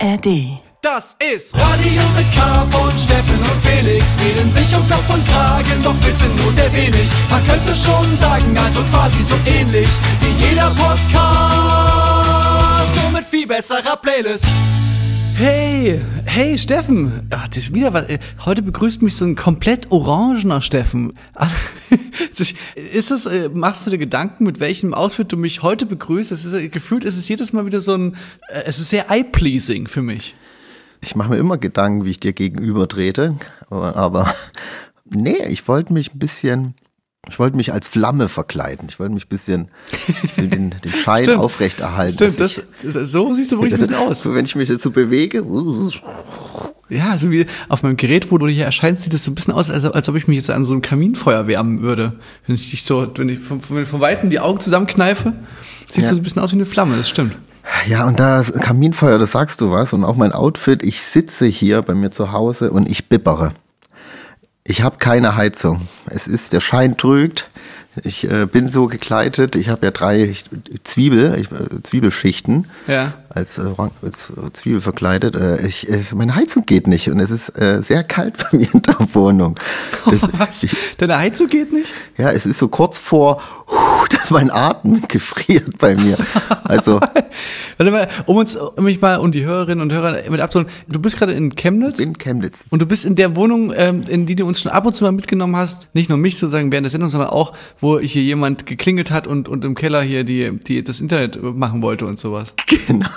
ARD. Das ist Radio mit K von Steffen und Felix. Reden sich um Kopf und Kragen, doch wissen nur sehr wenig. Man könnte schon sagen, also quasi so ähnlich wie jeder Podcast. Nur mit viel besserer Playlist. Hey, hey Steffen. Ach, das ist wieder was. äh, Heute begrüßt mich so ein komplett orangener Steffen. Ach, Ist es, äh, machst du dir Gedanken, mit welchem Outfit du mich heute begrüßt? Es ist äh, gefühlt, es ist jedes Mal wieder so ein, es ist sehr eye-pleasing für mich. Ich mache mir immer Gedanken, wie ich dir gegenüber trete, aber, aber nee, ich wollte mich ein bisschen, ich wollte mich als Flamme verkleiden. Ich wollte mich ein bisschen, ich will den, den Schein Stimmt. aufrechterhalten. Stimmt, das, das, so siehst du wirklich ein bisschen aus. so, wenn ich mich jetzt so bewege, Ja, so wie auf meinem Gerät, wo du hier erscheinst, sieht es so ein bisschen aus, als, als ob ich mich jetzt an so einem Kaminfeuer wärmen würde. Wenn ich dich so, wenn ich von, von, von Weitem die Augen zusammenkneife, siehst Ja. du so ein bisschen aus wie eine Flamme, das stimmt. Ja, und da Kaminfeuer, das sagst du was. Und auch mein Outfit, ich sitze hier bei mir zu Hause und ich bibbere. Ich habe keine Heizung. Es ist, der Schein trügt. Ich äh, bin so gekleidet. Ich habe ja drei Zwiebel, ich, äh, Zwiebelschichten Ja. Als, äh, als äh, Zwiebel verkleidet. Äh, ich, meine Heizung geht nicht und es ist äh, sehr kalt bei mir in der Wohnung. Das, Was? Ich, Deine Heizung geht nicht? ja, es ist so kurz vor, dass mein Atem gefriert bei mir. Also Warte mal, um uns, um mich mal und die Hörerinnen und Hörer mit abzuholen. Du bist gerade in Chemnitz in Chemnitz. und du bist in der Wohnung, ähm, in die du uns schon ab und zu mal mitgenommen hast. Nicht nur mich sozusagen während der Sendung, sondern auch, wo hier jemand geklingelt hat und, und im Keller hier die, die, das Internet machen wollte und sowas. Genau,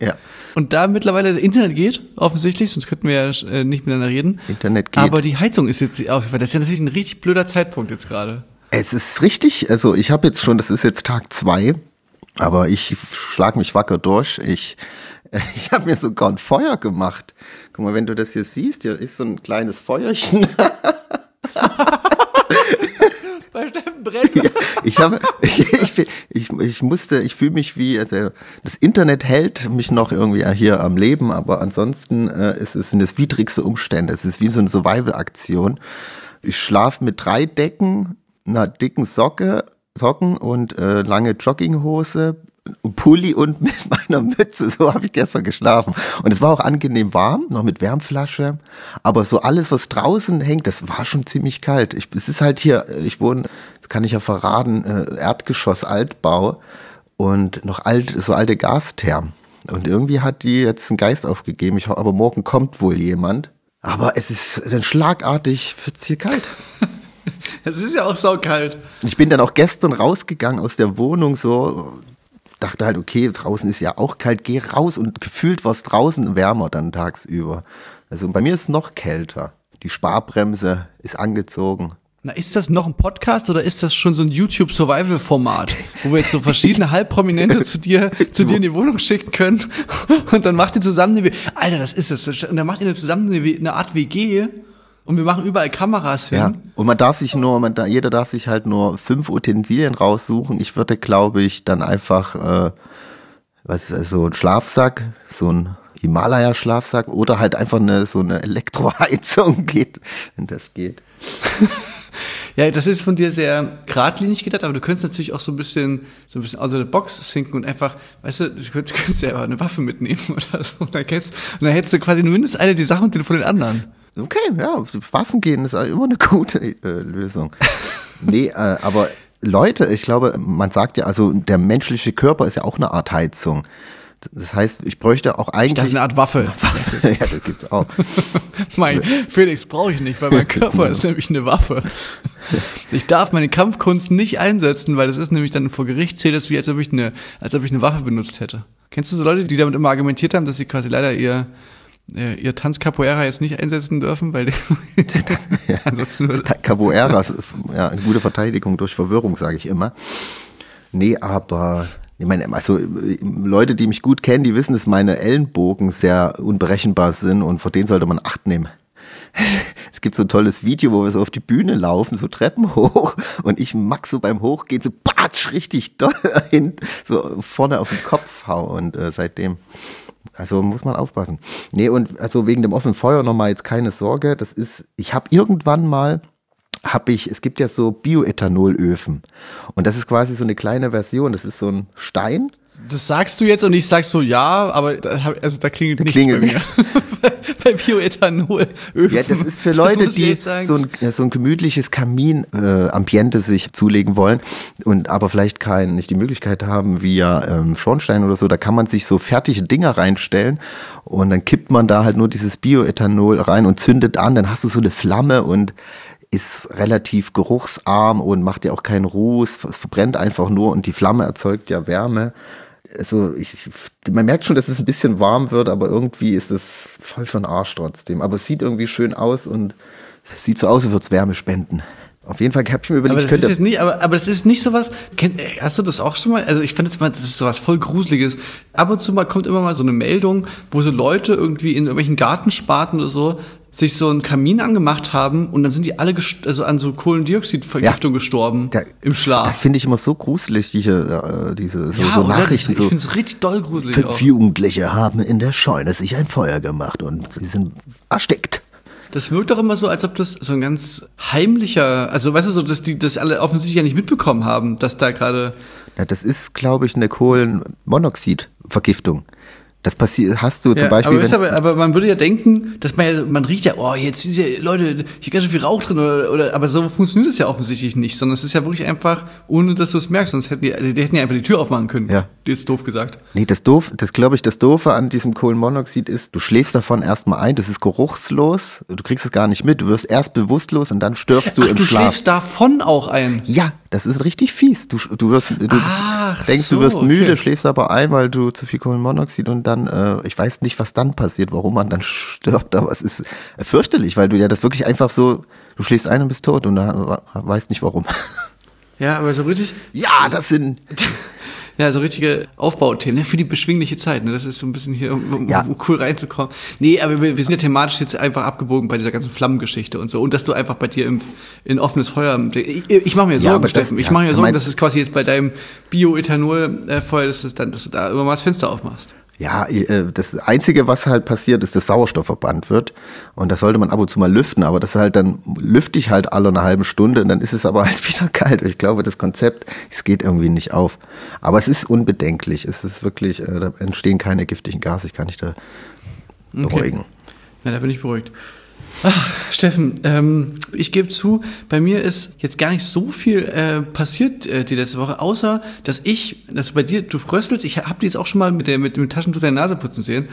ja. Und da mittlerweile das Internet geht, offensichtlich, sonst könnten wir ja äh, nicht miteinander reden. Internet geht. Aber die Heizung ist jetzt ausgefallen. Das ist ja natürlich ein richtig blöder Zeitpunkt jetzt gerade. Es ist richtig, also ich habe jetzt schon, das ist jetzt Tag zwei, aber ich schlag mich wacker durch. Ich, ich habe mir sogar ein Feuer gemacht. Guck mal, wenn du das hier siehst, hier ist so ein kleines Feuerchen. Bei Steffen brennt. Ja, ich habe, ich, ich, ich, ich musste, ich fühle mich wie, also das Internet hält mich noch irgendwie hier am Leben, aber ansonsten äh, ist es sind es widrigste Umstände. Es ist wie so eine Survival-Aktion. Ich schlafe mit drei Decken, einer dicken Socke, Socken und äh, lange Jogginghose, Pulli und mit meiner Mütze. So habe ich gestern geschlafen. Und es war auch angenehm warm, noch mit Wärmflasche. Aber so alles, was draußen hängt, das war schon ziemlich kalt. Ich, es ist halt hier, ich wohne, kann ich ja verraten, äh, Erdgeschoss, Altbau und noch alt, so alte Gasthermen. Und irgendwie hat die jetzt einen Geist aufgegeben. Ich, aber morgen kommt wohl jemand. Aber es ist dann schlagartig, wird's hier kalt. Es ist ja auch saukalt. Ich bin dann auch gestern rausgegangen aus der Wohnung so, dachte halt, okay, draußen ist ja auch kalt, geh raus und gefühlt war es draußen wärmer dann tagsüber. Also bei mir ist es noch kälter. Die Sparbremse ist angezogen. Na, ist das noch ein Podcast oder ist das schon so ein YouTube-Survival-Format, wo wir jetzt so verschiedene Halbprominente zu dir, zu dir in die Wohnung schicken können und dann macht ihr zusammen eine, Alter, das ist es, und dann macht ihr zusammen eine, eine Art WG und wir machen überall Kameras hin. Ja. Und man darf sich nur, man da, jeder darf sich halt nur fünf Utensilien raussuchen. Ich würde, glaube ich, dann einfach, äh, was ist so ein Schlafsack, so ein Himalaya-Schlafsack oder halt einfach eine, so eine Elektroheizung geht, wenn das geht. Ja, das ist von dir sehr geradlinig gedacht, aber du könntest natürlich auch so ein bisschen, so ein bisschen out of the box sinken und einfach, weißt du, du könntest, du könntest ja eine Waffe mitnehmen oder so. Und dann, kennst, und dann hättest du quasi mindestens eine die Sachen von den anderen. Okay, ja, Waffen gehen ist immer eine gute äh, Lösung. nee, äh, aber Leute, ich glaube, man sagt ja, also der menschliche Körper ist ja auch eine Art Heizung. Das heißt, ich bräuchte auch Ich eigentlich. dachte, eine Art Waffe. ja, das gibt's auch. Mein Felix brauche ich nicht, weil mein Körper ist nämlich eine Waffe. Ich darf meine Kampfkunst nicht einsetzen, weil das ist nämlich dann vor Gericht zählt es wie als ob ich eine, als ob ich eine Waffe benutzt hätte. Kennst du so Leute, die damit immer argumentiert haben, dass sie quasi leider ihr äh, ihr Tanz Capoeira jetzt nicht einsetzen dürfen, weil ansonsten würde, Capoeira ja, eine gute Verteidigung durch Verwirrung, sage ich immer. Nee, aber ich meine, also Leute, die mich gut kennen, die wissen, dass meine Ellenbogen sehr unberechenbar sind und vor denen sollte man Acht nehmen. Es gibt so ein tolles Video, wo wir so auf die Bühne laufen, so Treppen hoch und ich Max so beim Hochgehen so batsch richtig doll hin, so vorne auf den Kopf hau und äh, seitdem also muss man aufpassen. Nee, und also wegen dem offenen Feuer nochmal jetzt keine Sorge. Das ist, ich habe irgendwann mal habe ich, es gibt ja so Bioethanolöfen. Und das ist quasi so eine kleine Version. Das ist so ein Stein. Das sagst du jetzt und ich sag so ja, aber da, also da klingelt nichts klingelt bei mir. bei, Bioethanol. Ja, das ist für Leute, die so ein, ja, so ein gemütliches Kamin-Ambiente äh, sich zulegen wollen und aber vielleicht kein, nicht die Möglichkeit haben, via ähm, Schornstein oder so, da kann man sich so fertige Dinger reinstellen und dann kippt man da halt nur dieses Bioethanol rein und zündet an, dann hast du so eine Flamme und ist relativ geruchsarm und macht ja auch keinen Ruß, es verbrennt einfach nur und die Flamme erzeugt ja Wärme. Also ich, ich- man merkt schon, dass es ein bisschen warm wird, aber irgendwie ist es voll für den Arsch trotzdem. Aber es sieht irgendwie schön aus und es sieht so aus, als würde es Wärme spenden. Auf jeden Fall habe ich mir überlegt, Aber das ist jetzt nicht, aber, aber das ist nicht sowas. Kenn, äh, hast du das auch schon mal? Also ich fand jetzt mal, das ist sowas voll Gruseliges. Ab und zu mal kommt immer mal so eine Meldung, wo so Leute irgendwie in irgendwelchen Gartensparten oder so sich so einen Kamin angemacht haben und dann sind die alle gest- also an so Kohlendioxidvergiftung gestorben Da- im Das Schlaf. finde ich immer so gruselig, diese, äh, diese so, ja, so? Nachrichten. Das, so, ich finde es richtig doll gruselig fünf auch. Jugendliche haben in der Scheune sich ein Feuer gemacht und sie sind erstickt. Das wirkt doch immer so, als ob das so ein ganz heimlicher, also weißt du, so, dass die das alle offensichtlich ja nicht mitbekommen haben, dass da gerade Ja, das ist, glaube ich, eine Kohlenmonoxidvergiftung. Das passiert, hast du zum Ja, Beispiel. aber, aber, aber man würde ja denken, dass man ja, man riecht ja, oh, jetzt sind ja Leute, hier ganz schön viel Rauch drin oder, oder aber so funktioniert es ja offensichtlich nicht, sondern es ist ja wirklich einfach, ohne dass du es merkst, sonst hätten die, also die hätten ja einfach die Tür aufmachen können. Ja. Jetzt doof gesagt. Nee, das doof, das glaube ich, das Doofe an diesem Kohlenmonoxid ist, du schläfst davon erstmal ein, das ist geruchslos, du kriegst es gar nicht mit, du wirst erst bewusstlos und dann stirbst du Ach, im du Schlaf. schläfst davon auch ein. Ja, das ist richtig fies. Du, du wirst, du Ach denkst, so, du wirst müde, okay. schläfst aber ein, weil du zu viel Kohlenmonoxid und dann, äh, ich weiß nicht, was dann passiert, warum man dann stirbt, aber es ist fürchterlich, weil du ja das wirklich einfach so, du schläfst ein und bist tot und da weißt nicht warum. Ja, aber so richtig, Ja, das sind, ja, so richtige Aufbauthemen, ne, für die beschwingliche Zeit, ne, das ist so ein bisschen hier, um, um, Ja. um cool reinzukommen. Nee, aber wir, wir sind ja thematisch jetzt einfach abgebogen bei dieser ganzen Flammengeschichte und so und dass du einfach bei dir im, in offenes Feuer, ich, ich mache mir Ja, Sorgen, das- Steffen, ich ja, mache mir Sorgen, dass es quasi jetzt bei deinem Bioethanol-Feuer, dass, es dann, dass du da immer mal das Fenster aufmachst. Ja, äh, das Einzige, was halt passiert, ist, dass Sauerstoff verbannt wird. Und das sollte man ab und zu mal lüften, aber das ist halt dann lüfte ich halt alle eine halbe Stunde und dann ist es aber halt wieder kalt. Ich glaube, das Konzept, es geht irgendwie nicht auf. Aber es ist unbedenklich. Es ist wirklich, äh, da entstehen keine giftigen Gase. Ich kann dich da beruhigen. Ja, da bin ich beruhigt. Ach, Steffen, ähm, ich gebe zu, bei mir ist jetzt gar nicht so viel äh, passiert äh, die letzte Woche, außer dass ich, dass bei dir, du fröstelst, ich habe dir jetzt auch schon mal mit, der, mit dem Taschentuch deine Nase putzen sehen.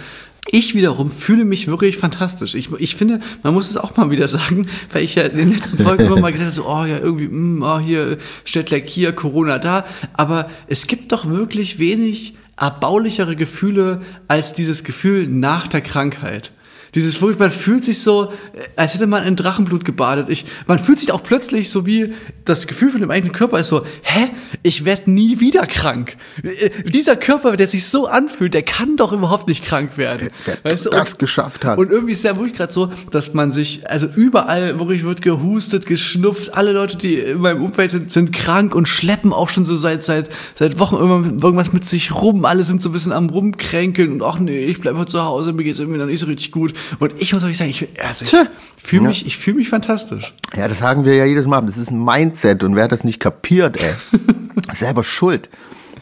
Ich wiederum fühle mich wirklich fantastisch. Ich, ich finde, man muss es auch mal wieder sagen, weil ich ja in den letzten Folgen immer mal gesagt habe, so, oh ja, irgendwie, mm, oh, hier, Jetlag hier, Corona da. Aber es gibt doch wirklich wenig erbaulichere Gefühle als dieses Gefühl nach der Krankheit. Dieses man fühlt sich so, äh, als hätte man in Drachenblut gebadet. Ich, man fühlt sich auch plötzlich so wie das Gefühl von dem eigenen Körper ist so, hä, ich werde nie wieder krank. Äh, Dieser Körper, der sich so anfühlt, der kann doch überhaupt nicht krank werden. wer das geschafft hat. Und irgendwie ist ja wirklich gerade so, dass man sich, also überall wirklich wird gehustet, geschnupft, alle Leute, die in meinem Umfeld sind, sind krank und schleppen auch schon so seit, seit, seit Wochen immer irgendwas mit sich rum. Alle sind so ein bisschen am rumkränkeln und ach nee, ich bleibe zu Hause, mir geht's irgendwie noch nicht so richtig gut. Und ich muss euch sagen, ich, also ich fühle Ja. mich, ich fühle mich fantastisch. Ja, das sagen wir ja jedes Mal. Das ist ein Mindset und wer das nicht kapiert, ey, selber schuld.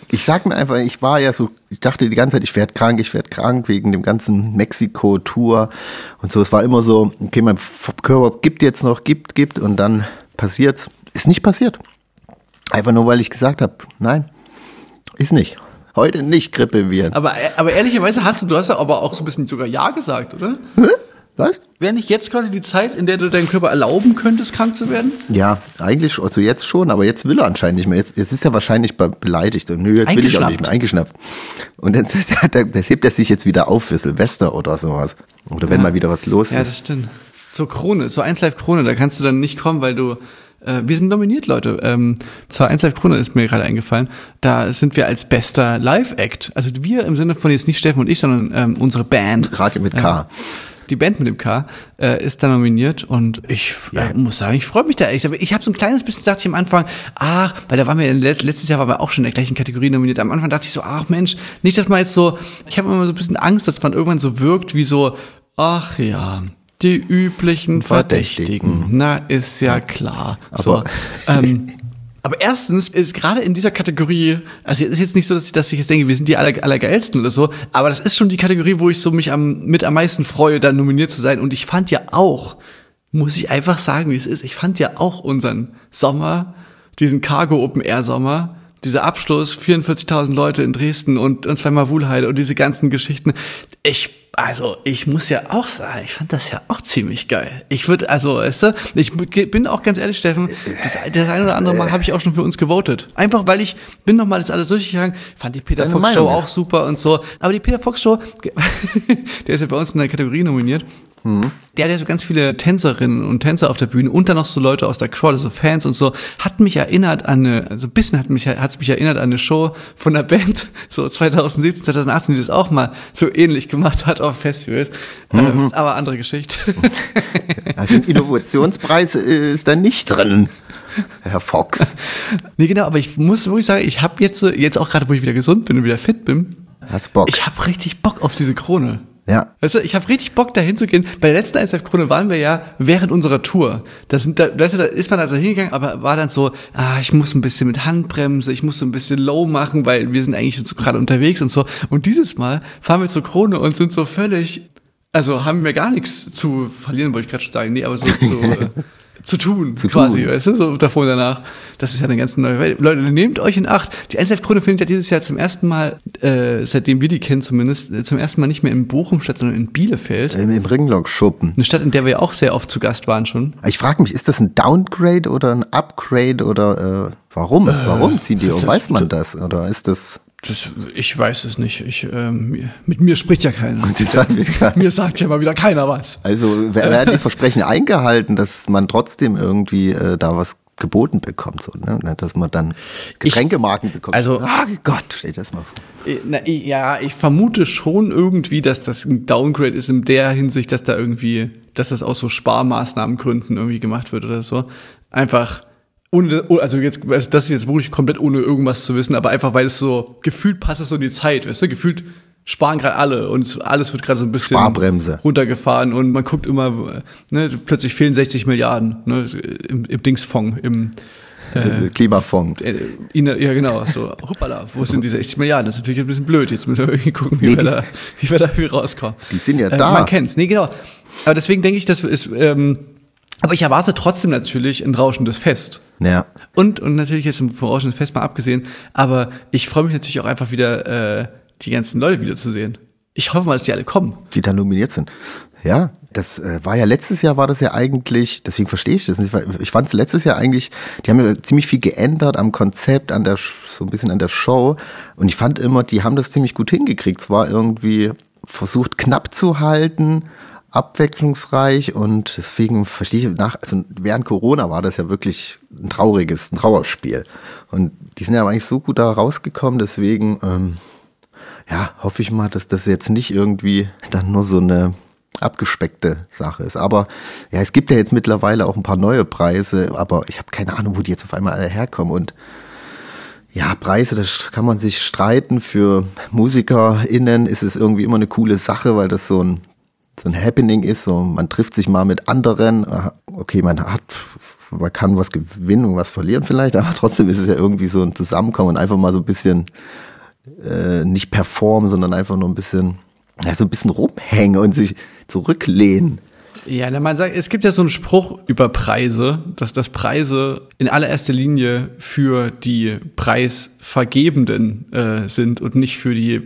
Ich sag mir einfach, ich war ja so, ich dachte die ganze Zeit, ich werde krank, ich werde krank wegen dem ganzen Mexiko-Tour und so. Es war immer so, okay, mein Körper gibt jetzt noch, gibt, gibt und dann passiert's. Ist nicht passiert. Einfach nur, weil ich gesagt habe, nein, ist nicht. Heute nicht Grippeviren. Aber, aber ehrlicherweise hast du, du hast ja aber auch so ein bisschen sogar Ja gesagt, oder? Was? Wäre nicht jetzt quasi die Zeit, in der du deinem Körper erlauben könntest, krank zu werden? Ja, eigentlich, also jetzt schon, aber jetzt will er anscheinend nicht mehr. Jetzt, jetzt ist er wahrscheinlich be- beleidigt. Und nö, jetzt will ich auch nicht mehr eingeschnappt. Und jetzt, das hebt er sich jetzt wieder auf für Silvester oder sowas. Oder wenn mal wieder was los Ja, ist. das stimmt. So Krone, so 1 Live Krone, da kannst du dann nicht kommen, weil du äh, wir sind nominiert, Leute. Ähm, zur 1 Live Krone ist mir gerade eingefallen. Da sind wir als bester Live-Act. Also wir im Sinne von jetzt nicht Steffen und ich, sondern ähm, unsere Band. Radio mit K. Ähm, die Band mit dem K äh, ist da nominiert und ich äh, muss sagen, ich freue mich da. Ich, ich habe so ein kleines bisschen dachte ich am Anfang, ach, weil da waren wir let- letztes Jahr waren wir auch schon in der gleichen Kategorie nominiert. Am Anfang dachte ich so, ach Mensch, nicht, dass man jetzt so, ich habe immer so ein bisschen Angst, dass man irgendwann so wirkt wie so, ach ja, Die üblichen Verdächtigen. Verdächtigen. Na, ist ja klar. so, Aber- ähm, aber erstens ist gerade in dieser Kategorie, also es ist jetzt nicht so, dass ich, dass ich jetzt denke, wir sind die aller, allergeilsten oder so, aber das ist schon die Kategorie, wo ich so mich am, mit am meisten freue, da nominiert zu sein. Und ich fand ja auch, muss ich einfach sagen, wie es ist, ich fand ja auch unseren Sommer, diesen Cargo Open Air Sommer, dieser Abschluss, 44.000 Leute in Dresden und, und zweimal Wuhlheide und diese ganzen Geschichten. Ich, also, ich muss ja auch sagen, ich fand das ja auch ziemlich geil. Ich würde, also, weißt du, ich bin auch ganz ehrlich, Steffen, das, das ein oder andere Mal habe ich auch schon für uns gewotet. Einfach, weil ich bin noch mal das alles durchgegangen, fand die Peter Fox Show auch super und so. Aber die Peter Fox Show, der ist ja bei uns in der Kategorie nominiert. Der hat ja so ganz viele Tänzerinnen und Tänzer auf der Bühne und dann noch so Leute aus der Crowd, so Fans und so, hat mich erinnert an eine, also ein bisschen hat mich, hat's mich erinnert an eine Show von der Band, so 2017, 2018, die das auch mal so ähnlich gemacht hat auf Festivals. Ähm, aber andere Geschichte. Also ein Innovationspreis äh, ist da nicht drin, Herr Fox. nee, genau, aber ich muss wirklich sagen, ich habe jetzt, so- jetzt auch gerade, wo ich wieder gesund bin und wieder fit bin, Hast Bock? ich habe richtig Bock auf diese Krone. Ja. Weißt du, ich habe richtig Bock, da hinzugehen. Bei der letzten ISF-Krone waren wir ja während unserer Tour. Da, sind, da, weißt du, da ist man also hingegangen, aber war dann so, ah, ich muss ein bisschen mit Handbremse, ich muss so ein bisschen low machen, weil wir sind eigentlich so gerade unterwegs und so. Und dieses Mal fahren wir zur Krone und sind so völlig, also haben wir gar nichts zu verlieren, wollte ich gerade schon sagen. Nee, aber so, so zu tun, Zu quasi, tun. weißt du, so davor und danach. Das ist ja eine ganz neue Welt. Leute, nehmt euch in Acht. Die ISF-Krone findet ja dieses Jahr zum ersten Mal, äh, seitdem wir die kennen zumindest, äh, zum ersten Mal nicht mehr in Bochum statt, sondern in Bielefeld. Im, im Ringlock-Schuppen. Eine Stadt, in der wir ja auch sehr oft zu Gast waren schon. Ich frage mich, ist das ein Downgrade oder ein Upgrade oder äh, warum? warum ziehen die um? Weiß man das? Oder ist das. Das, ich weiß es nicht. Ich, ähm, mit mir spricht ja keiner. Mir sagt ja mal wieder keiner was. Also wer- werden die Versprechen eingehalten, dass man trotzdem irgendwie äh, da was geboten bekommt, so, ne? dass man dann Getränkemarken bekommt. also- ah Gott, stell dir das mal vor. Äh, Na, ich- ja, ich vermute schon irgendwie, dass das ein Downgrade ist in der Hinsicht, dass da irgendwie, dass das aus so Sparmaßnahmengründen irgendwie gemacht wird oder so. Einfach, ohne, oh, also jetzt, das ist jetzt wirklich komplett ohne irgendwas zu wissen, aber einfach, weil es so, gefühlt passt es so in die Zeit, weißt du, gefühlt sparen gerade alle und es- alles wird gerade so ein bisschen Sparbremse. runtergefahren und man guckt immer, ne, plötzlich fehlen 60 Milliarden, ne, im, im Dingsfonds, im, Äh, Klimafonds. äh, Ina, ja, genau. So, hoppala, wo sind die 60 Milliarden? Das ist natürlich ein bisschen blöd. Jetzt müssen wir irgendwie gucken, wie, Nee, wir, da, wie wir da irgendwie rauskommen. Die sind ja äh, da. Man kennt's. Nee, genau. Aber deswegen denke ich, das ist, ähm, aber ich erwarte trotzdem natürlich ein rauschendes Fest. Ja. Und, und natürlich jetzt ein rauschendes Fest mal abgesehen. Aber ich freue mich natürlich auch einfach wieder, äh, die ganzen Leute wiederzusehen. Ich hoffe mal, dass die alle kommen. die da nominiert sind. Ja, das äh, war ja letztes Jahr war das ja eigentlich, deswegen verstehe ich das nicht, ich fand es letztes Jahr eigentlich, die haben ja ziemlich viel geändert am Konzept, an der so ein bisschen an der Show und ich fand immer, die haben das ziemlich gut hingekriegt. Es war irgendwie versucht knapp zu halten, abwechslungsreich und deswegen verstehe ich nach, also während Corona war das ja wirklich ein trauriges, ein Trauerspiel und die sind ja eigentlich so gut da rausgekommen, deswegen ähm, ja, hoffe ich mal, dass das jetzt nicht irgendwie dann nur so eine abgespeckte Sache ist. Aber ja, es gibt ja jetzt mittlerweile auch ein paar neue Preise, aber ich habe keine Ahnung, wo die jetzt auf einmal alle herkommen. Und ja, Preise, das kann man sich streiten. Für MusikerInnen ist es irgendwie immer eine coole Sache, weil das so ein, so ein Happening ist. So, man trifft sich mal mit anderen. Aha, Okay, man hat, man kann was gewinnen und was verlieren vielleicht, aber trotzdem ist es ja irgendwie so ein Zusammenkommen und einfach mal so ein bisschen äh, nicht performen, sondern einfach nur ein bisschen, ja, so ein bisschen rumhängen und sich zurücklehnen. Ja, na, man sagt, es gibt ja so einen Spruch über Preise, dass das Preise in allererster Linie für die Preisvergebenden äh, sind und nicht für die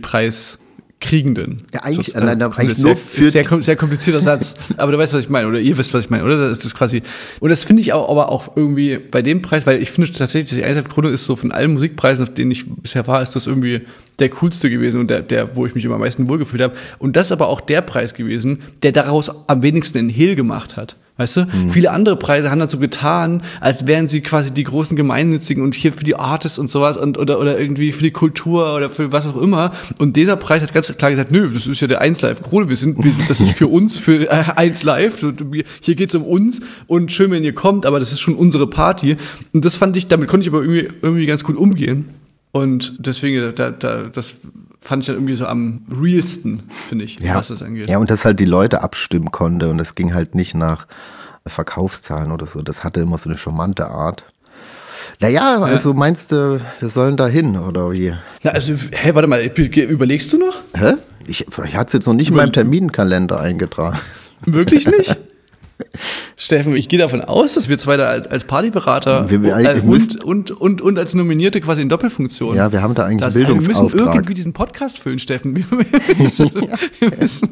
Preiskriegenden. Ja, eigentlich- Das, äh, nein, eigentlich sehr, nur für- sehr, sehr komplizierter Satz, aber du weißt, was ich meine, oder ihr wisst, was ich meine, oder? Das ist das quasi. Und das finde ich auch, aber auch irgendwie bei dem Preis, weil ich finde tatsächlich, die ISF Krone ist so von allen Musikpreisen, auf denen ich bisher war, ist das irgendwie der coolste gewesen und der, der, wo ich mich immer am meisten wohlgefühlt habe. Und das ist aber auch der Preis gewesen, der daraus am wenigsten einen Hehl gemacht hat. Weißt du? Viele andere Preise haben so getan, als wären sie quasi die großen Gemeinnützigen und hier für die Artists und sowas und oder, oder irgendwie für die Kultur oder für was auch immer. Und dieser Preis hat ganz klar gesagt, nö, das ist ja der 1 Live Krone, wir sind, wir, sind- das ist für uns, für äh, 1 Live, hier geht's um uns und schön, wenn ihr kommt, aber das ist schon unsere Party. Und das fand ich, damit konnte ich aber irgendwie, irgendwie ganz gut umgehen. Und deswegen, da, da, das fand ich dann irgendwie so am realsten, finde ich, Ja. was das angeht. ja, und dass halt die Leute abstimmen konnte und es ging halt nicht nach Verkaufszahlen oder so. Das hatte immer so eine charmante Art. Naja, also meinst du, wir sollen da hin oder wie? Na, also, hä, warte mal, überlegst du noch? Hä? Ich, ich hatte es jetzt noch nicht in meinem Terminkalender eingetragen. Wirklich nicht? Steffen, ich gehe davon aus, dass wir zwei da als, als Partyberater Wir- wir- äh, und, müssen- und, und, und als Nominierte quasi in Doppelfunktion. Ja, wir haben da eigentlich das, Wir müssen irgendwie diesen Podcast füllen, Steffen. Wir, wir müssen, wir müssen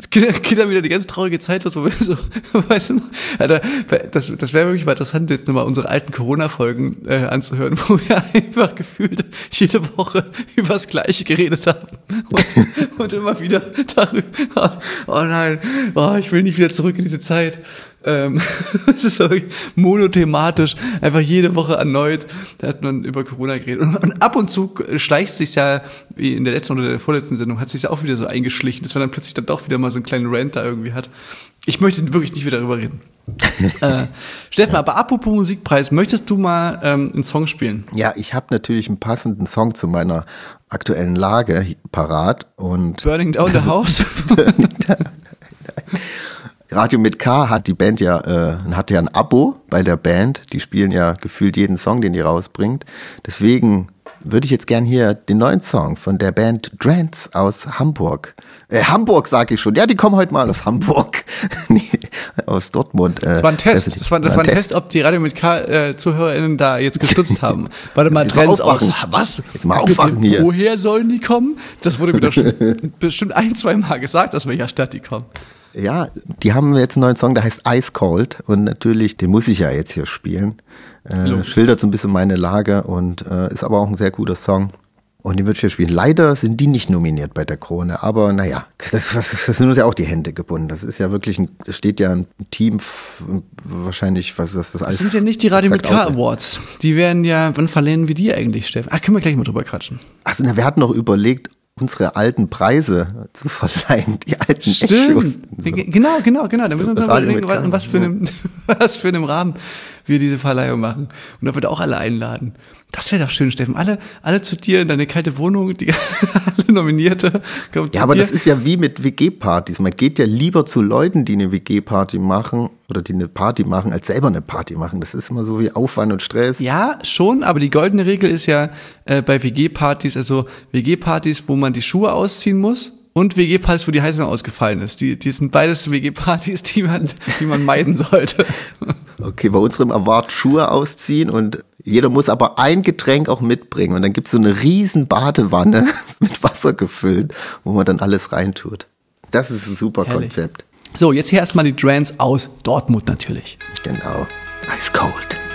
Es geht, dann wieder die ganz traurige Zeit los, wo wir so, weißt du Alter, das, das wäre wirklich mal interessant, jetzt nochmal unsere alten Corona-Folgen äh, anzuhören, wo wir einfach gefühlt jede Woche über das Gleiche geredet haben. Und, und immer wieder darüber, oh nein, oh, ich will nicht wieder zurück in diese Zeit. Ähm, es ist wirklich monothematisch, einfach jede Woche erneut, da hat man über Corona geredet. Und, und ab und zu schleicht sich ja, wie in der letzten oder der vorletzten Sendung, hat sich ja auch wieder so eingeschlichen, dass man dann plötzlich dann doch wieder mal so einen kleinen Rant da irgendwie hat. Ich möchte wirklich nicht wieder darüber reden. äh, Steffen, aber apropos Musikpreis, möchtest du mal ähm, einen Song spielen? Ja, ich habe natürlich einen passenden Song zu meiner aktuellen Lage parat und Burning Down the House? Radio mit K hat die Band ja, äh, hat ja ein Abo bei der Band. Die spielen ja gefühlt jeden Song, den die rausbringt. Deswegen würde ich jetzt gern hier den neuen Song von der Band Drance aus Hamburg. Äh, Hamburg sag ich schon. Ja, die kommen heute mal aus Hamburg. nee, aus Dortmund. Äh, Das war ein Test. ich Das war, das war ein Test, ob die Radio mit K äh, ZuhörerInnen da jetzt gestutzt haben. Warte mal, Trends aus. Was? Jetzt mal aufwachen hier. Woher sollen die kommen? Das wurde mir doch schon bestimmt ein, zwei Mal gesagt, aus welcher Stadt die kommen. Ja, die haben jetzt einen neuen Song, der heißt Ice Cold und natürlich, den muss ich ja jetzt hier spielen. Äh, schildert so ein bisschen meine Lage und äh, ist aber auch ein sehr guter Song. Und den würde ich hier spielen. Leider sind die nicht nominiert bei der Krone, aber naja, das, das, das sind uns ja auch die Hände gebunden. Das ist ja wirklich ein, da steht ja ein Team, wahrscheinlich, was ist das, das Das sind ja nicht die Radio mit K Awards. Die werden ja, wann verleihen wir die eigentlich, Steffen? Ach, können wir gleich mal drüber quatschen. Achso, wir hatten noch überlegt, unsere alten Preise zu verleihen, die alten Echos. Stimmt. Ge- Genau, genau, genau. Da müssen wir uns mal Radio überlegen, was, für einem, was für einem Rahmen wir diese Verleihung machen. Und da auch alle einladen. Das wäre doch schön, Steffen. Alle, alle zu dir in deine kalte Wohnung, die alle Nominierte. kommen Ja, aber dir. das ist ja wie mit WG-Partys. Man geht ja lieber zu Leuten, die eine WG-Party machen oder die eine Party machen, als selber eine Party machen. Das ist immer so wie Aufwand und Stress. Ja, schon, aber die goldene Regel ist ja äh, bei WG-Partys, also WG-Partys, wo man die Schuhe ausziehen muss und WG-Partys, wo die Heizung ausgefallen ist. Die, die sind beides WG-Partys, die man, die man meiden sollte. Okay, bei unserem Award Schuhe ausziehen und jeder muss aber ein Getränk auch mitbringen. Und dann gibt's so eine riesen Badewanne mit Wasser gefüllt, wo man dann alles reintut. Das ist ein super Herrlich. Konzept. So, jetzt hier erstmal die Drans aus Dortmund natürlich. Genau. Ice cold.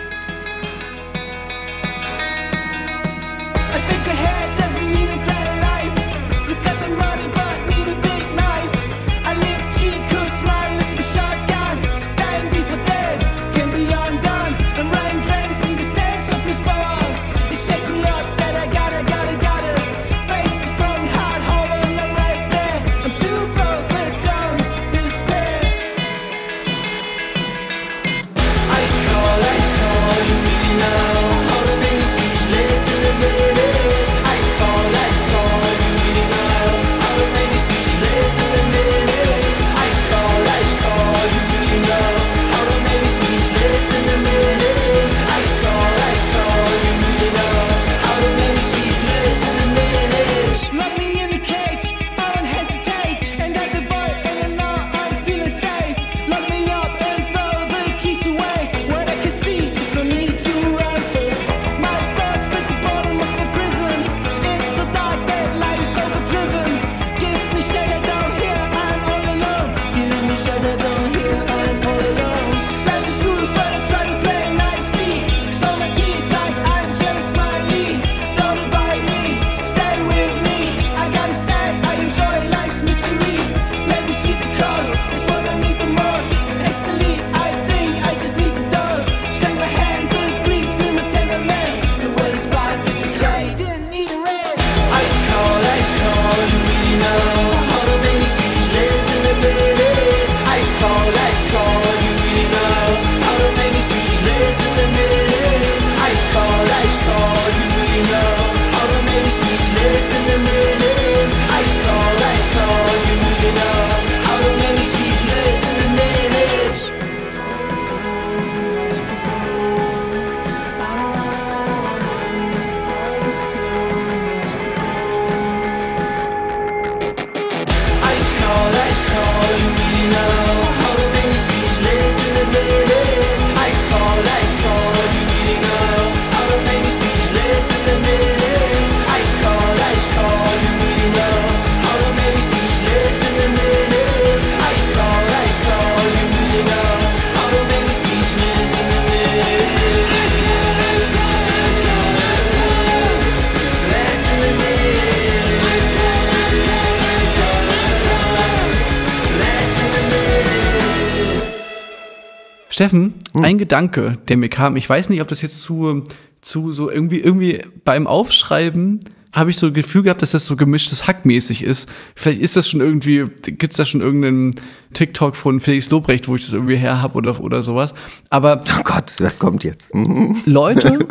Steffen, Hm. ein Gedanke, der mir kam, ich weiß nicht, ob das jetzt zu, zu so irgendwie, irgendwie beim Aufschreiben habe ich so ein Gefühl gehabt, dass das so gemischtes Hackmäßig ist. Vielleicht ist das schon irgendwie, gibt's da schon irgendeinen TikTok von Felix Lobrecht, wo ich das irgendwie her habe oder, oder sowas. Aber Oh Gott, das kommt jetzt. Leute,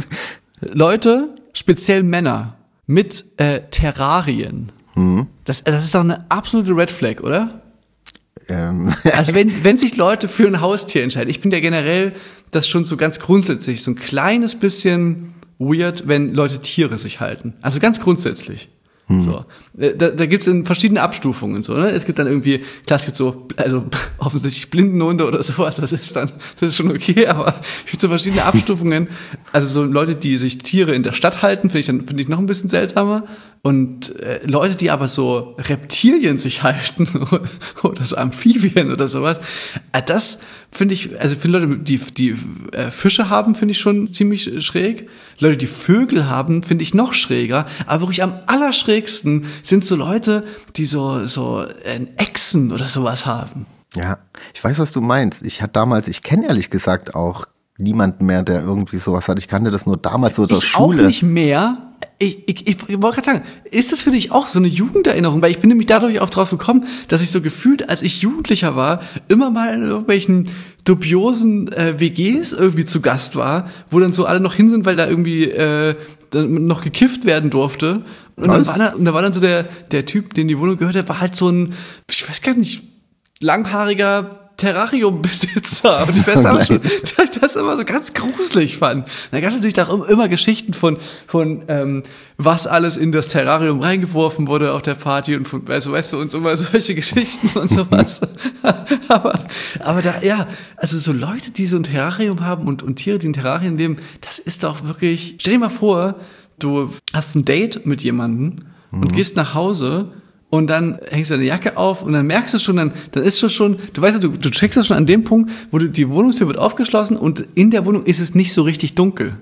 Leute, speziell Männer mit äh, Terrarien. Mhm. Das, das ist doch eine absolute Red Flag, oder? Ähm, Also wenn, wenn sich Leute für ein Haustier entscheiden, ich bin ja generell das schon so ganz grundsätzlich, so ein kleines bisschen weird, wenn Leute Tiere sich halten. Also ganz grundsätzlich. So. Äh, Da, da gibt's in verschiedene Abstufungen so, ne? Es gibt dann irgendwie, klar, es gibt so, also offensichtlich Blindenhunde oder sowas, das ist dann, das ist schon okay, aber es gibt so verschiedene Abstufungen. Also so Leute, die sich Tiere in der Stadt halten, finde ich dann finde ich noch ein bisschen seltsamer. Und äh, Leute, die aber so Reptilien sich halten oder so Amphibien oder sowas, äh, das finde ich, also für Leute, die, die äh, Fische haben, finde ich schon ziemlich schräg. Leute, die Vögel haben, finde ich noch schräger. Aber wirklich am allerschrägsten sind so Leute, die so, so äh, Echsen oder sowas haben. ja, ich weiß, was du meinst. Ich hatte damals, ich kenne ehrlich gesagt auch niemanden mehr, der irgendwie sowas hat. Ich kannte das nur damals so aus der ich auch Schule. nicht mehr. Ich, ich, ich, ich wollte gerade sagen, ist das für dich auch so eine Jugenderinnerung? Weil ich bin nämlich dadurch auch drauf gekommen, dass ich so gefühlt, als ich Jugendlicher war, immer mal in irgendwelchen dubiosen äh, WGs irgendwie zu Gast war, wo dann so alle noch hin sind, weil da irgendwie äh, noch gekifft werden durfte. Und dann war, da, und da war dann so der, der Typ, den die Wohnung gehört hat, war halt so ein, ich weiß gar nicht, langhaariger Terrarium-Besitzer. Und ich weiß aber schon, dass ich das immer so ganz gruselig fand. Da gab es natürlich auch immer Geschichten von, von ähm, was alles in das Terrarium reingeworfen wurde auf der Party und von, also weißt du, und immer solche Geschichten und sowas. aber, aber da, ja, also so Leute, die so ein Terrarium haben und, und Tiere, die in Terrarien leben, das ist doch wirklich, stell dir mal vor, du hast ein Date mit jemandem und gehst nach Hause und dann hängst du deine Jacke auf und dann merkst du schon, dann, dann ist es schon, du weißt ja, du, du checkst das schon an dem Punkt, wo du, die Wohnungstür wird aufgeschlossen und in der Wohnung ist es nicht so richtig dunkel.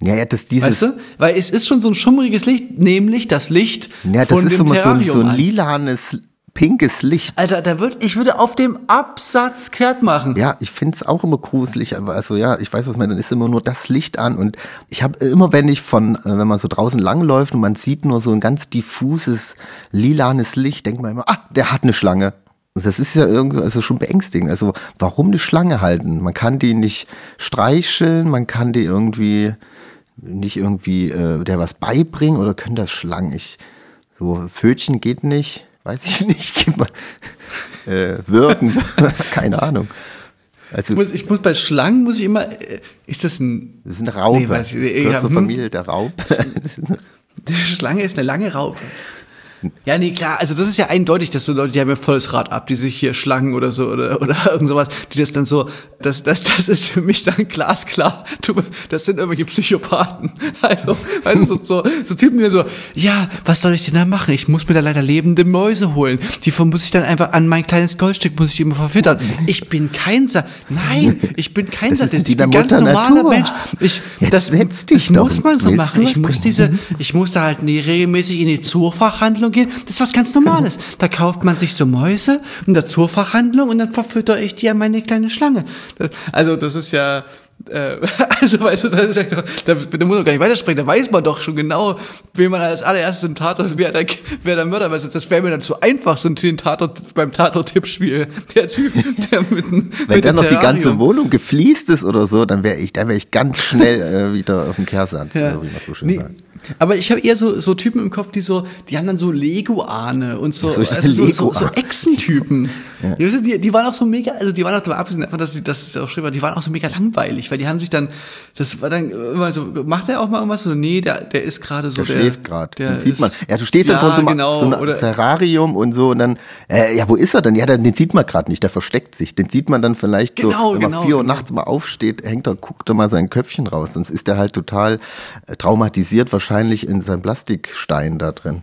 ja, ja, das dieses, Weißt du? Weil es ist schon so ein schummriges Licht, nämlich das Licht ja, das von ist dem so, Terrarium. so ein lilanes, pinkes Licht. Alter, da wird, ich würde auf dem Absatz kehrt machen. Ja, ich find's auch immer gruselig, aber also ja, ich weiß, was man, dann ist immer nur das Licht an und ich habe immer, wenn ich von, äh, wenn man so draußen langläuft und man sieht nur so ein ganz diffuses, lilanes Licht, denkt man immer, ah, der hat eine Schlange. Das ist ja irgendwie, also schon beängstigend. Also warum eine Schlange halten? Man kann die nicht streicheln, man kann die irgendwie nicht irgendwie äh, der was beibringen oder können das Schlangen? Ich, so Pfötchen geht nicht, weiß ich nicht, äh, wirken, keine Ahnung. Also Ich muss, ich muss bei Schlangen muss ich immer, äh, ist das ein, das ist eine Raupe. Nee, weiß ich- das gehört ja, zur hm. Familie der Raupe. die Schlange ist eine lange Raupe. Ja, nee, klar, also das ist ja eindeutig, dass so Leute, die haben ja volles Rad ab, die sich hier Schlangen oder so oder, oder irgend sowas, die das dann so, das, das, das ist für mich dann glasklar, du, das sind irgendwelche Psychopathen. Also, weißt du, so, so, so Typen, die dann so, ja, was soll ich denn da machen? Ich muss mir da leider lebende Mäuse holen. Die muss ich dann einfach an mein kleines Goldstück, muss ich die immer verfüttern. Ich bin kein Sa nein, ich bin kein Das ist Sadist, die ich bin ganz normaler Natur. Mensch. Ich, Jetzt das, das muss man so machen. Ich muss diese, ich muss da halt nie regelmäßig in die Zoofachhandlung gehen. Das ist was ganz Normales. Da kauft man sich so Mäuse in der Zoofachhandlung und dann verfütter ich die an meine kleine Schlange. Also das ist ja, äh, also weißt du, das ist ja, da, da muss man gar nicht weitersprechen. Da weiß man doch schon genau, wen man als allererstes im Tatort, wer der, wer der Mörder ist. Das wäre mir dann zu einfach, so ein Tatort beim Tatort-Tippspiel. Der Typ, der mit, dem- Wenn mit dann noch die ganze Wohnung gefliest ist oder so, dann wäre ich, dann wäre ich ganz schnell äh, wieder auf dem Kehrsatz, Ja. wie man so schön Nee, sagt. Aber ich habe eher so, so Typen im Kopf, die so, die haben dann so Lego-Ahne und so, also so, so, so. Echsentypen. Die, wissen, die, die waren auch so mega, also die waren auch, abgesehen davon, dass sie das ja auch war, die waren auch so mega langweilig, weil die haben sich dann, das war dann immer so, macht der auch mal irgendwas? So, nee, der, der ist gerade so, Der der, schläft gerade. der sieht man. Ja, du stehst dann ja, vor so einem, genau, so einem Terrarium und so und dann, äh, ja, wo ist er denn? Ja, den, sieht man gerade nicht, der versteckt sich. Den sieht man dann vielleicht Genau, so, wenn man genau, vier Uhr genau. nachts mal aufsteht, hängt er, guckt er mal sein Köpfchen raus. Sonst ist er halt total äh, traumatisiert, wahrscheinlich in seinem Plastikstein da drin.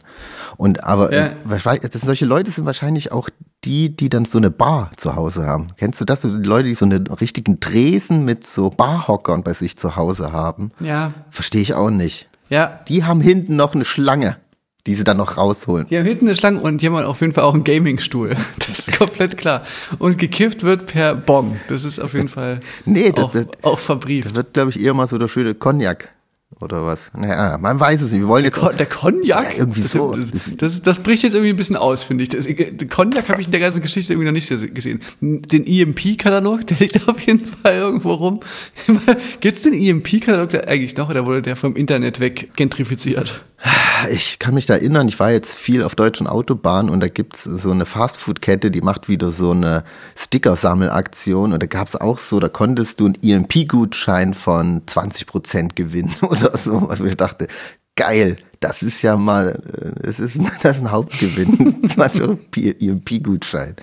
Und aber Ja. äh, wahrscheinlich, das, solche Leute sind wahrscheinlich auch die, die dann so eine Bar zu Hause haben. Kennst du das? So die Leute, die so einen richtigen Tresen mit so Barhockern bei sich zu Hause haben. ja, Verstehe ich auch nicht. ja, Die haben hinten noch eine Schlange. die sie dann noch rausholen. Die haben hinten eine Schlange und die haben auf jeden Fall auch einen Gaming-Stuhl. Das ist komplett klar. Und gekifft wird per Bong. Das ist auf jeden Fall Nee, das- auch, das- auch verbrieft. Das wird, glaube ich, eher mal so der schöne Cognac oder was. Naja, man weiß es nicht. Wir wollen jetzt Ko- Der Cognac? Ja, irgendwie das, so. Das, das, das bricht jetzt irgendwie ein bisschen aus, finde ich. Das, den Cognac habe ich in der ganzen Geschichte irgendwie noch nicht gesehen. Den EMP-Katalog, der liegt auf jeden Fall irgendwo rum. Gibt's den EMP-Katalog da eigentlich noch oder wurde der vom Internet weg gentrifiziert? Ich kann mich da erinnern, ich war jetzt viel auf deutschen Autobahnen und da gibt's so eine Fastfood-Kette, die macht wieder so eine Sticker-Sammelaktion und da gab's auch so, da konntest du einen EMP-Gutschein von 20% gewinnen oder so. Also ich dachte, geil, das ist ja mal, äh, das ist, das ist ein Hauptgewinn, 20 Euro EMP-Gutschein.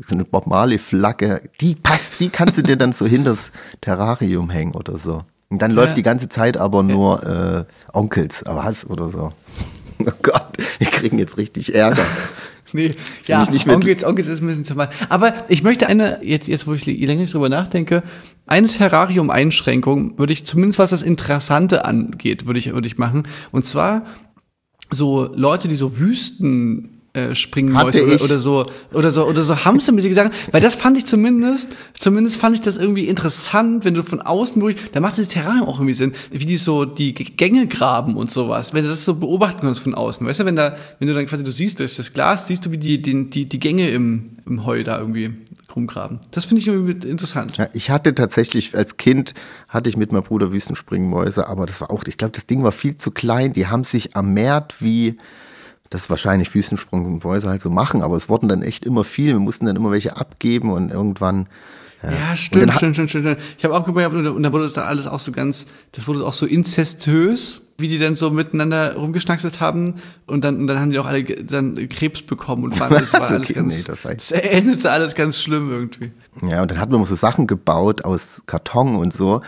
So eine Bob Marley-Flagge, die passt, die kannst du dir dann so hinters Terrarium hängen oder so. Und dann läuft die ganze Zeit aber nur äh, Onkels, aber was oder so. Oh Gott, wir kriegen jetzt richtig Ärger. Nee, ja, Onkels, Onkels ist ein bisschen zu mal. Aber ich möchte eine, jetzt, jetzt wo ich länger drüber nachdenke, eine Terrarium-Einschränkung würde ich, zumindest was das Interessante angeht, würde ich, würde ich machen. Und zwar so Leute, die so Wüsten äh, springen Hatte oder, oder so oder so oder so hamstermäßige Sachen, weil das fand ich zumindest zumindest fand ich das irgendwie interessant, wenn du von außen durch, da macht das Terrarium auch irgendwie Sinn, wie die so die Gänge graben und sowas, wenn du das so beobachten kannst von außen, weißt du, wenn da wenn du dann quasi du siehst durch das Glas, siehst du wie die die die, die Gänge im im Heu da irgendwie rumgraben. Das finde ich irgendwie interessant. Ja, ich hatte tatsächlich als Kind hatte ich mit meinem Bruder Wüstenspringmäuse, aber das war auch, ich glaube, das Ding war viel zu klein. Die haben sich ernährt wie das wahrscheinlich Wüstensprungmäuse halt so machen, aber es wurden dann echt immer viel. Wir mussten dann immer welche abgeben und irgendwann Ja, dann stimmt, hat- stimmt, stimmt, stimmt. Ich habe auch gemerkt, und dann wurde es da alles auch so ganz, das wurde auch so inzestös, wie die dann so miteinander rumgeschnackselt haben und dann, und dann haben die auch alle dann Krebs bekommen und fanden, das war alles Okay, ganz, nee, das das endete alles ganz schlimm irgendwie. Ja, und dann hatten wir so Sachen gebaut aus Karton und so,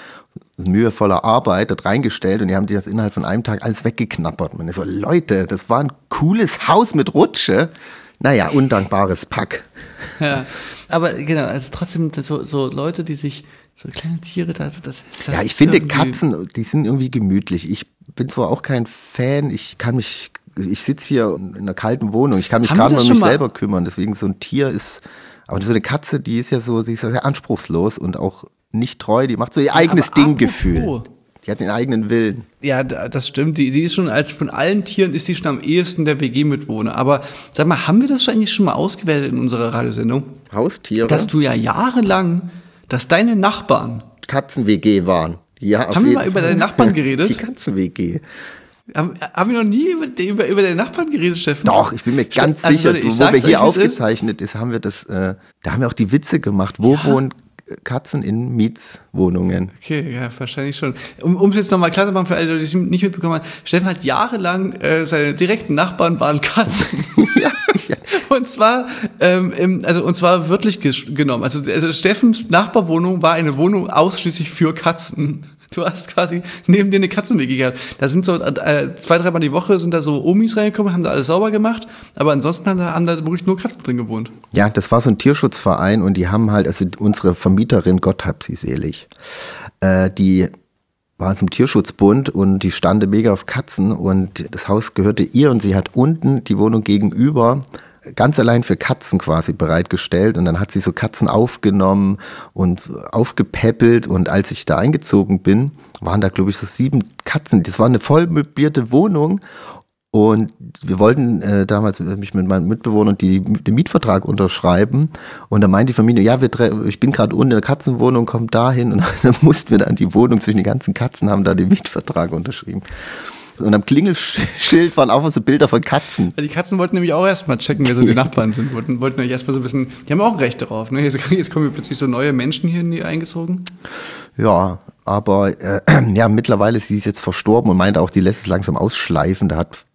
mühevoller Arbeit dort reingestellt und die haben die das innerhalb von einem Tag alles weggeknappert. Man ist so, Leute, das war ein cooles Haus mit Rutsche. Naja, undankbares Pack. Ja. Aber genau, also trotzdem so, so Leute, die sich, so kleine Tiere da, also das, das ja, ich finde Katzen, die sind irgendwie gemütlich. Ich bin zwar auch kein Fan, ich kann mich, ich sitze hier in einer kalten Wohnung, ich kann mich gerade um mich mal- selber kümmern, deswegen so ein Tier ist, aber so eine Katze, die ist ja so, sie ist ja sehr anspruchslos und auch nicht treu, die macht so ihr eigenes aber Ding Gefühl. Die hat den eigenen Willen. Ja, da- das stimmt. Die, die ist schon als von allen Tieren ist die schon am ehesten der WG-Mitwohner. Aber sag mal, haben wir das schon eigentlich schon mal ausgewertet in unserer Radiosendung? Haustiere, Dass du ja jahrelang, dass deine Nachbarn, Katzen-WG waren. Ja, Haben wir mal über Fall. deine Nachbarn geredet? Die Katzen-WG. haben, haben wir noch nie über, über, über deine Nachbarn geredet, Steffen? Doch, ich bin mir ganz Also, sicher, ich du, wo wir hier es ist. aufgezeichnet ist, haben wir das, äh, da haben wir auch die Witze gemacht. Wo Ja. wohnen Katzen in Mietswohnungen? Okay, ja, wahrscheinlich schon. Um um es jetzt nochmal klar zu machen für alle, die es nicht mitbekommen haben, Steffen hat jahrelang, äh, seine direkten Nachbarn waren Katzen. ja, ja. Und zwar, ähm, im, also und zwar wörtlich genommen. Also, also Steffens Nachbarwohnung war eine Wohnung ausschließlich für Katzen. Du hast quasi neben dir eine Katzenwege gehabt. Da sind so äh, zwei, dreimal die Woche sind da so Omis reingekommen, haben da alles sauber gemacht, aber ansonsten haben da, haben da wirklich nur Katzen drin gewohnt. Ja, das war so ein Tierschutzverein und die haben halt, also unsere Vermieterin, Gott hab sie selig, äh, die war zum Tierschutzbund und die stande mega auf Katzen und das Haus gehörte ihr und sie hat unten die Wohnung gegenüber ganz allein für Katzen quasi bereitgestellt und dann hat sie so Katzen aufgenommen und aufgepäppelt und als ich da eingezogen bin, waren da glaube ich so sieben Katzen. Das war eine voll möblierte Wohnung und wir wollten äh, damals mich mit meinem Mitbewohner die, den Mietvertrag unterschreiben. Und da meinte die Familie, ja, wir, ich bin gerade unten in der Katzenwohnung, komm da hin. Und dann mussten wir dann die Wohnung zwischen den ganzen Katzen haben da den Mietvertrag unterschrieben. Und am Klingelschild waren auch so Bilder von Katzen. Ja, Die Katzen wollten nämlich auch erstmal checken, wer so die Nachbarn sind. Wollten, wollten euch erstmal so ein bisschen, die haben auch Recht darauf. Ne? Jetzt, jetzt kommen plötzlich so neue Menschen hier in die eingezogen. Ja, aber äh, ja, mittlerweile ist sie ist jetzt verstorben und meinte auch, die lässt es langsam ausschleifen. Da hat,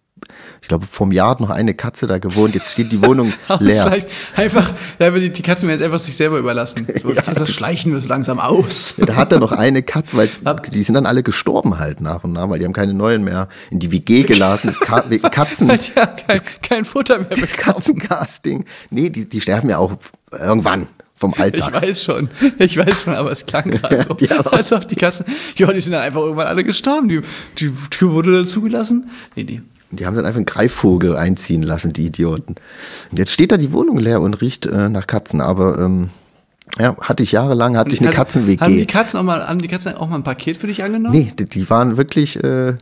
ich glaube, einem Jahr hat noch eine Katze da gewohnt. Jetzt steht die Wohnung leer. Einfach, ja, wenn die, die Katzen werden jetzt einfach sich selber überlassen. So, Das schleichen wir so langsam aus. Da hat er noch eine Katze, weil die sind dann alle gestorben halt nach und nach, weil die haben keine neuen mehr in die WG gelassen. Das Ka Katzen, Die haben kein, kein Futter mehr bekommen. Katzencasting. Nee, die, die sterben ja auch irgendwann vom Ich weiß schon, ich weiß schon, aber es klang gerade so. Auch- Als ob die Katzen, ja, die sind dann einfach irgendwann alle gestorben. Die, die Tür wurde dann zugelassen. Nee, die, Die haben dann einfach einen Greifvogel einziehen lassen, die Idioten. Und jetzt steht da die Wohnung leer und riecht äh, nach Katzen, aber ähm, ja, hatte ich jahrelang, hatte ich eine Hat- Katzen-WG. Haben die Katzen auch mal, haben die Katzen auch mal ein Paket für dich angenommen? Nee, die, die waren wirklich äh,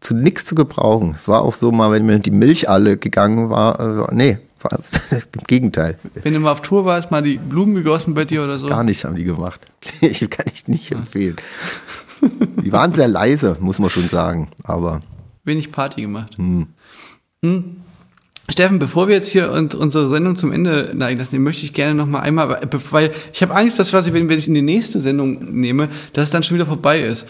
zu nichts zu gebrauchen. Es war auch so mal, wenn mir die Milch alle gegangen war, äh, nee, war, im Gegenteil. Wenn du mal auf Tour warst, mal die Blumen gegossen bei dir oder so? Gar nichts haben die gemacht. Ich kann ich nicht empfehlen. Die waren sehr leise, muss man schon sagen. Aber Wenig Party gemacht. Hm. Steffen, bevor wir jetzt hier und unsere Sendung zum Ende neigen lassen, möchte ich gerne noch mal einmal, weil ich habe Angst, dass quasi, wenn, wenn ich in die nächste Sendung nehme, dass es dann schon wieder vorbei ist.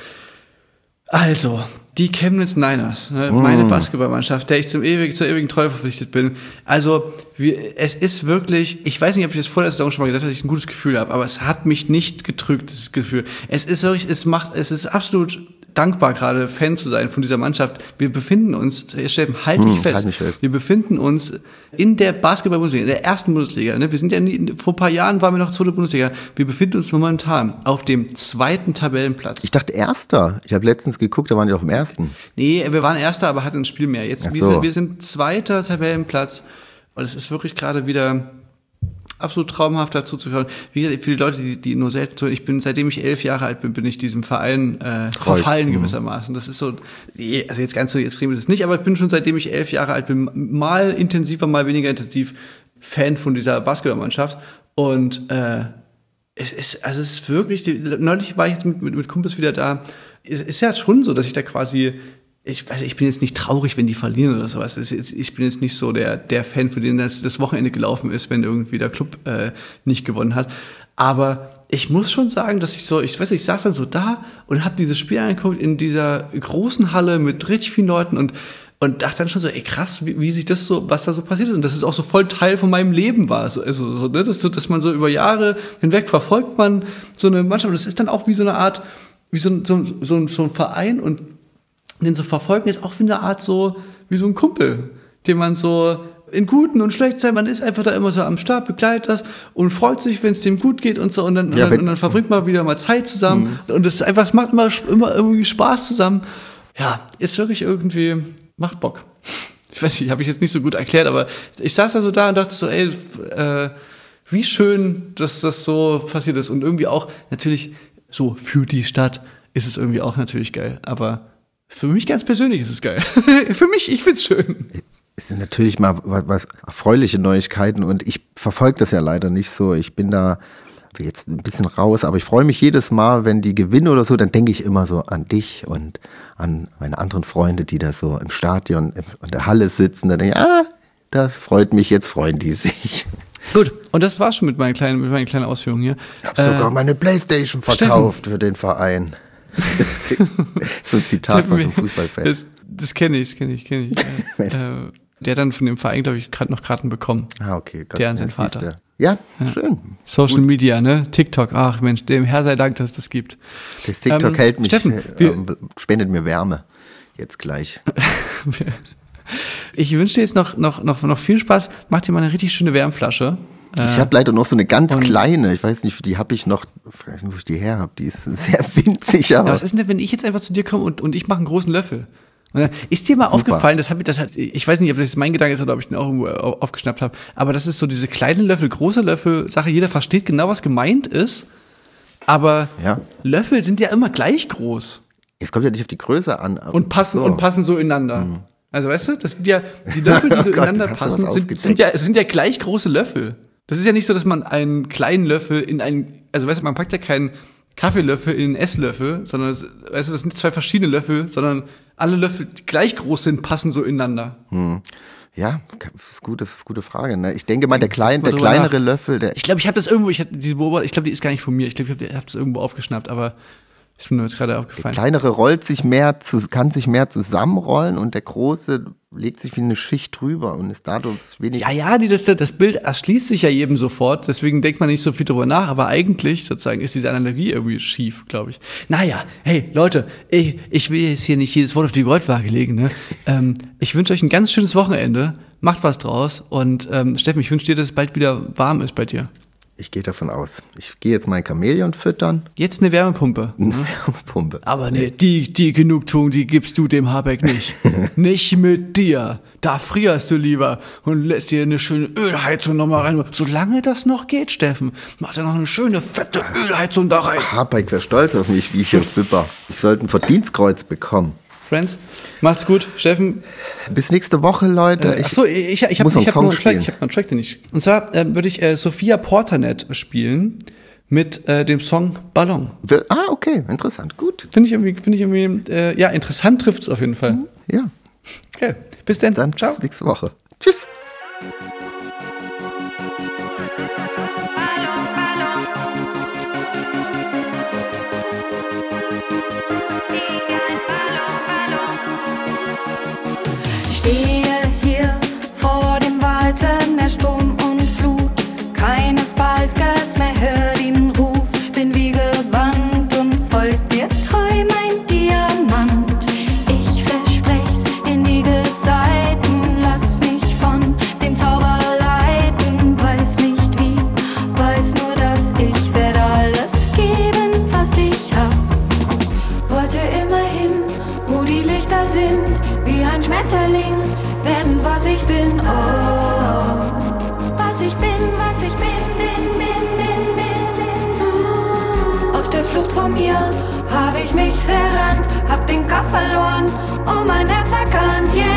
Also, die Chemnitz Niners, ne, meine Basketballmannschaft, der ich zum ewig, zur ewigen Treue verpflichtet bin. Also, wir, es ist wirklich, ich weiß nicht, ob ich das vor der Saison schon mal gesagt habe, dass ich ein gutes Gefühl habe, aber es hat mich nicht getrügt, dieses Gefühl. Es ist wirklich, es macht, es ist absolut dankbar gerade Fan zu sein von dieser Mannschaft. Wir befinden uns, Steffen, halt dich Hm, fest. halt mich fest. Wir befinden uns in der Basketball-Bundesliga, in der ersten Bundesliga. Ne? Wir sind ja nie, vor ein paar Jahren waren wir noch zweite Bundesliga. Wir befinden uns momentan auf dem zweiten Tabellenplatz. ich dachte Erster. Ich habe letztens geguckt, da waren die auf dem Ersten. Nee, wir waren Erster, aber hatten ein Spiel mehr. Jetzt, Ach wir, so. sind, wir sind zweiter Tabellenplatz. Und es ist wirklich gerade wieder absolut traumhaft dazu zu hören. Wie gesagt, für die Leute, die, die nur selten so, ich bin, seitdem ich elf Jahre alt bin, bin ich diesem Verein äh, verfallen gewissermaßen. Das ist so, also jetzt ganz so extrem ist es nicht, aber ich bin schon seitdem ich elf Jahre alt bin, mal intensiver, mal weniger intensiv Fan von dieser Basketballmannschaft. Und äh, es ist, also es ist wirklich, neulich war ich jetzt mit, mit, mit Kumpels wieder da. Es ist ja schon so, dass ich da quasi, ich weiß, ich bin jetzt nicht traurig, wenn die verlieren oder sowas. Ich bin jetzt nicht so der, der Fan, für den das, das Wochenende gelaufen ist, wenn irgendwie der Club äh, nicht gewonnen hat. Aber ich muss schon sagen, dass ich so, ich weiß nicht, ich saß dann so da und habe dieses Spiel angeguckt in dieser großen Halle mit richtig vielen Leuten und und dachte dann schon so, ey krass, wie, wie sich das so, was da so passiert ist und dass es auch so voll Teil von meinem Leben war. So, also, so, ne? dass, dass man so über Jahre hinweg verfolgt man so eine Mannschaft und das ist dann auch wie so eine Art, wie so, ein- so, so, so ein Verein und den zu verfolgen ist auch wie eine Art so, wie so ein Kumpel, den man so in guten und schlechten Zeiten, man ist einfach da immer so am Start, begleitet das und freut sich, wenn es dem gut geht und so. Und dann, und, Ja, dann, wenn- und dann verbringt man wieder mal Zeit zusammen. Und es ist einfach, es macht immer, immer irgendwie Spaß zusammen. Ja, ist wirklich irgendwie, macht Bock. Ich weiß nicht, habe ich jetzt nicht so gut erklärt, aber ich saß da so da und dachte so, ey, äh, wie schön, dass das so passiert ist. Und irgendwie auch natürlich so für die Stadt ist es irgendwie auch natürlich geil, aber für mich ganz persönlich ist es geil. für mich, ich find's schön. Es sind natürlich mal was, was erfreuliche Neuigkeiten und ich verfolge das ja leider nicht so. Ich bin da jetzt ein bisschen raus, aber ich freue mich jedes Mal, wenn die gewinnen oder so, dann denke ich immer so an dich und an meine anderen Freunde, die da so im Stadion in der Halle sitzen. Da denke ich, ah, das freut mich, jetzt freuen die sich. Gut, und das war's schon mit meinen kleinen, mit meinen kleinen Ausführungen hier. Ich habe sogar meine Playstation verkauft für den Verein. so ein Zitat von so einem Fußballfan. Das, das kenne ich, das kenne ich, kenne ich. äh, äh, der hat dann von dem Verein, glaube ich, gerade noch Karten bekommen. Ah, okay. Gott, Der an ja, seinen Vater. du. Ja, schön. Social Media, ne? TikTok, ach Mensch, dem Herr sei Dank, dass es das gibt. Das TikTok Ähm, hält mich, Steffen, äh, wir- ähm, spendet mir Wärme. Jetzt gleich. Ich wünsche dir jetzt noch, noch, noch, noch viel Spaß. Mach dir mal eine richtig schöne Wärmflasche. Ich habe leider noch so eine ganz und- kleine, ich weiß nicht, die habe ich noch, ich weiß nicht, wo ich die her habe. Die ist sehr winzig, aber Ja, was ist denn, wenn ich jetzt einfach zu dir komme und, und ich mache einen großen Löffel? Ist dir mal aufgefallen, das hab ich, das hat, ich weiß nicht, ob das jetzt mein Gedanke ist oder ob ich den auch irgendwo au- aufgeschnappt habe, aber das ist so diese kleine Löffel, große Löffel Sache. Jeder versteht genau, was gemeint ist, aber Ja. Löffel sind ja immer gleich groß es kommt ja nicht auf die Größe an. und passen So. und passen so ineinander. Also weißt du, das sind ja die Löffel, die so Oh Gott, ineinander passen, sind, sind ja sind ja gleich große Löffel. Das ist ja nicht so, dass man einen kleinen Löffel in einen, also weißt du, man packt ja keinen Kaffeelöffel in einen Esslöffel, sondern weißt du, das sind zwei verschiedene Löffel, sondern alle Löffel, die gleich groß sind, passen so ineinander. Ja, das ist gute, gute Frage. Ne? Ich denke mal, der, klein, der kleinere nach. Löffel, der, Ich glaube, ich habe das irgendwo, ich hatte diese Beobachtung, ich glaube, die ist gar nicht von mir. Ich glaube, ich habe hab das irgendwo aufgeschnappt, aber ist mir jetzt gerade aufgefallen. kleinere rollt sich mehr, zu, kann sich mehr zusammenrollen und der große legt sich wie eine Schicht drüber und ist dadurch weniger. Ja, ja, die, das, das Bild erschließt sich ja jedem sofort, deswegen denkt man nicht so viel drüber nach, aber eigentlich sozusagen ist diese Analogie irgendwie schief, glaube ich. Naja, hey Leute, ich, ich will jetzt hier nicht jedes Wort auf die Goldwaage legen. Ne? ähm, ich wünsche euch ein ganz schönes Wochenende, macht was draus und ähm, Steffen, ich wünsche dir, dass es bald wieder warm ist bei dir. Ich gehe davon aus. Ich gehe jetzt mein Chamäleon füttern. Jetzt eine Wärmepumpe. Eine Wärmepumpe. Aber nee, die, die Genugtuung, die gibst du dem Habeck nicht. nicht mit dir. Da frierst du lieber und lässt dir eine schöne Ölheizung nochmal rein. Solange das noch geht, Steffen, mach dir noch eine schöne, fette Ölheizung da rein. Habeck wäre stolz auf mich, wie ich hier bibber. Ich sollte ein Verdienstkreuz bekommen. Friends, macht's gut. Steffen, Bis nächste Woche, Leute. Ach so, ich, ich, ich habe hab einen noch einen Track, ich hab noch einen Track, den ich. Und zwar äh, würde ich äh, Sophia Porternet spielen mit äh, dem Song Ballon. Ah, okay, interessant. Gut. Finde ich irgendwie, finde ich irgendwie, äh, ja, interessant trifft's auf jeden Fall. Ja, Okay, bis dann. dann Ciao. bis nächste Woche. Tschüss. Hab den Kopf verloren und mein Herz verkannt, yeah.